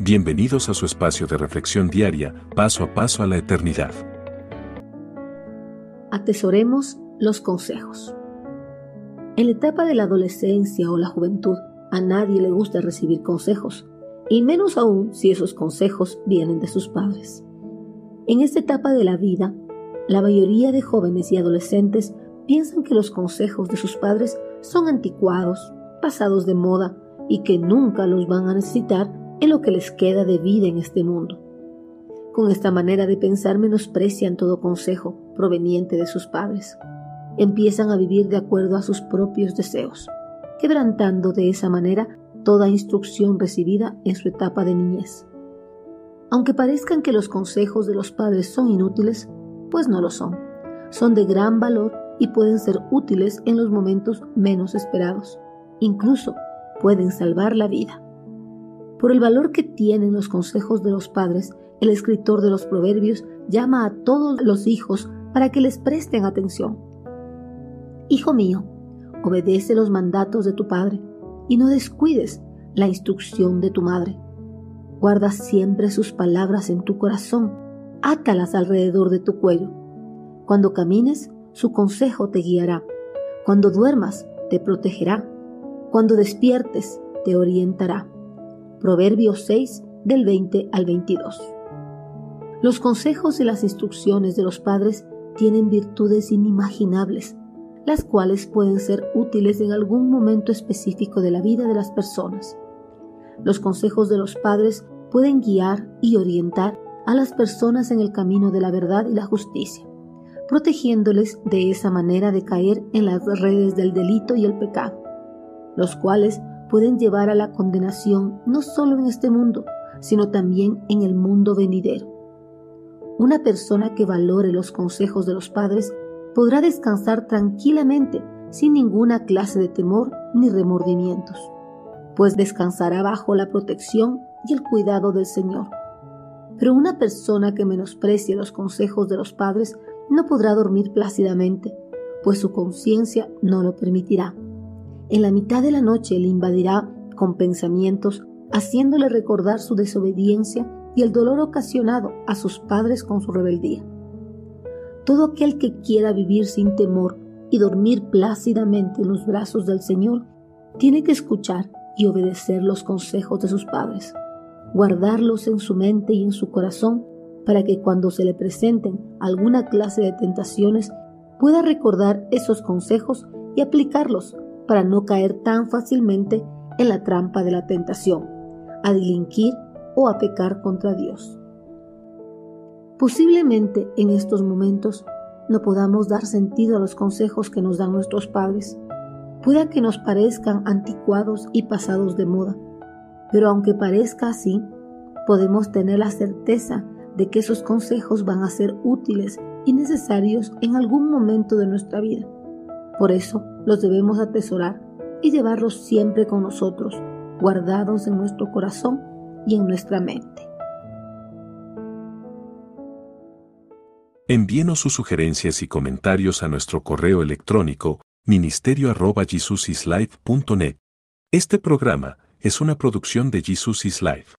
Bienvenidos a su espacio de reflexión diaria, paso a paso a la eternidad. Atesoremos los consejos. En la etapa de la adolescencia o la juventud, a nadie le gusta recibir consejos, y menos aún si esos consejos vienen de sus padres. En esta etapa de la vida, la mayoría de jóvenes y adolescentes piensan que los consejos de sus padres son anticuados, pasados de moda y que nunca los van a necesitar en lo que les queda de vida en este mundo. Con esta manera de pensar menosprecian todo consejo proveniente de sus padres. Empiezan a vivir de acuerdo a sus propios deseos, quebrantando de esa manera toda instrucción recibida en su etapa de niñez. Aunque parezcan que los consejos de los padres son inútiles, pues no lo son. Son de gran valor y pueden ser útiles en los momentos menos esperados. Incluso pueden salvar la vida. Por el valor que tienen los consejos de los padres, el escritor de los Proverbios llama a todos los hijos para que les presten atención. Hijo mío, obedece los mandatos de tu padre y no descuides la instrucción de tu madre. Guarda siempre sus palabras en tu corazón, átalas alrededor de tu cuello. Cuando camines, su consejo te guiará. Cuando duermas, te protegerá. Cuando despiertes, te orientará. Proverbios 6 del 20 al 22. Los consejos y las instrucciones de los padres tienen virtudes inimaginables, las cuales pueden ser útiles en algún momento específico de la vida de las personas. Los consejos de los padres pueden guiar y orientar a las personas en el camino de la verdad y la justicia, protegiéndoles de esa manera de caer en las redes del delito y el pecado, los cuales pueden llevar a la condenación no solo en este mundo, sino también en el mundo venidero. Una persona que valore los consejos de los padres podrá descansar tranquilamente sin ninguna clase de temor ni remordimientos, pues descansará bajo la protección y el cuidado del Señor. Pero una persona que menosprecie los consejos de los padres no podrá dormir plácidamente, pues su conciencia no lo permitirá en la mitad de la noche le invadirá con pensamientos, haciéndole recordar su desobediencia y el dolor ocasionado a sus padres con su rebeldía. Todo aquel que quiera vivir sin temor y dormir plácidamente en los brazos del Señor, tiene que escuchar y obedecer los consejos de sus padres, guardarlos en su mente y en su corazón para que cuando se le presenten alguna clase de tentaciones pueda recordar esos consejos y aplicarlos para no caer tan fácilmente en la trampa de la tentación, a delinquir o a pecar contra Dios. Posiblemente en estos momentos no podamos dar sentido a los consejos que nos dan nuestros padres. Pueda que nos parezcan anticuados y pasados de moda, pero aunque parezca así, podemos tener la certeza de que esos consejos van a ser útiles y necesarios en algún momento de nuestra vida. Por eso los debemos atesorar y llevarlos siempre con nosotros, guardados en nuestro corazón y en nuestra mente. Envíenos sus sugerencias y comentarios a nuestro correo electrónico ministerio.jesusislife.net. Este programa es una producción de Jesus is Life.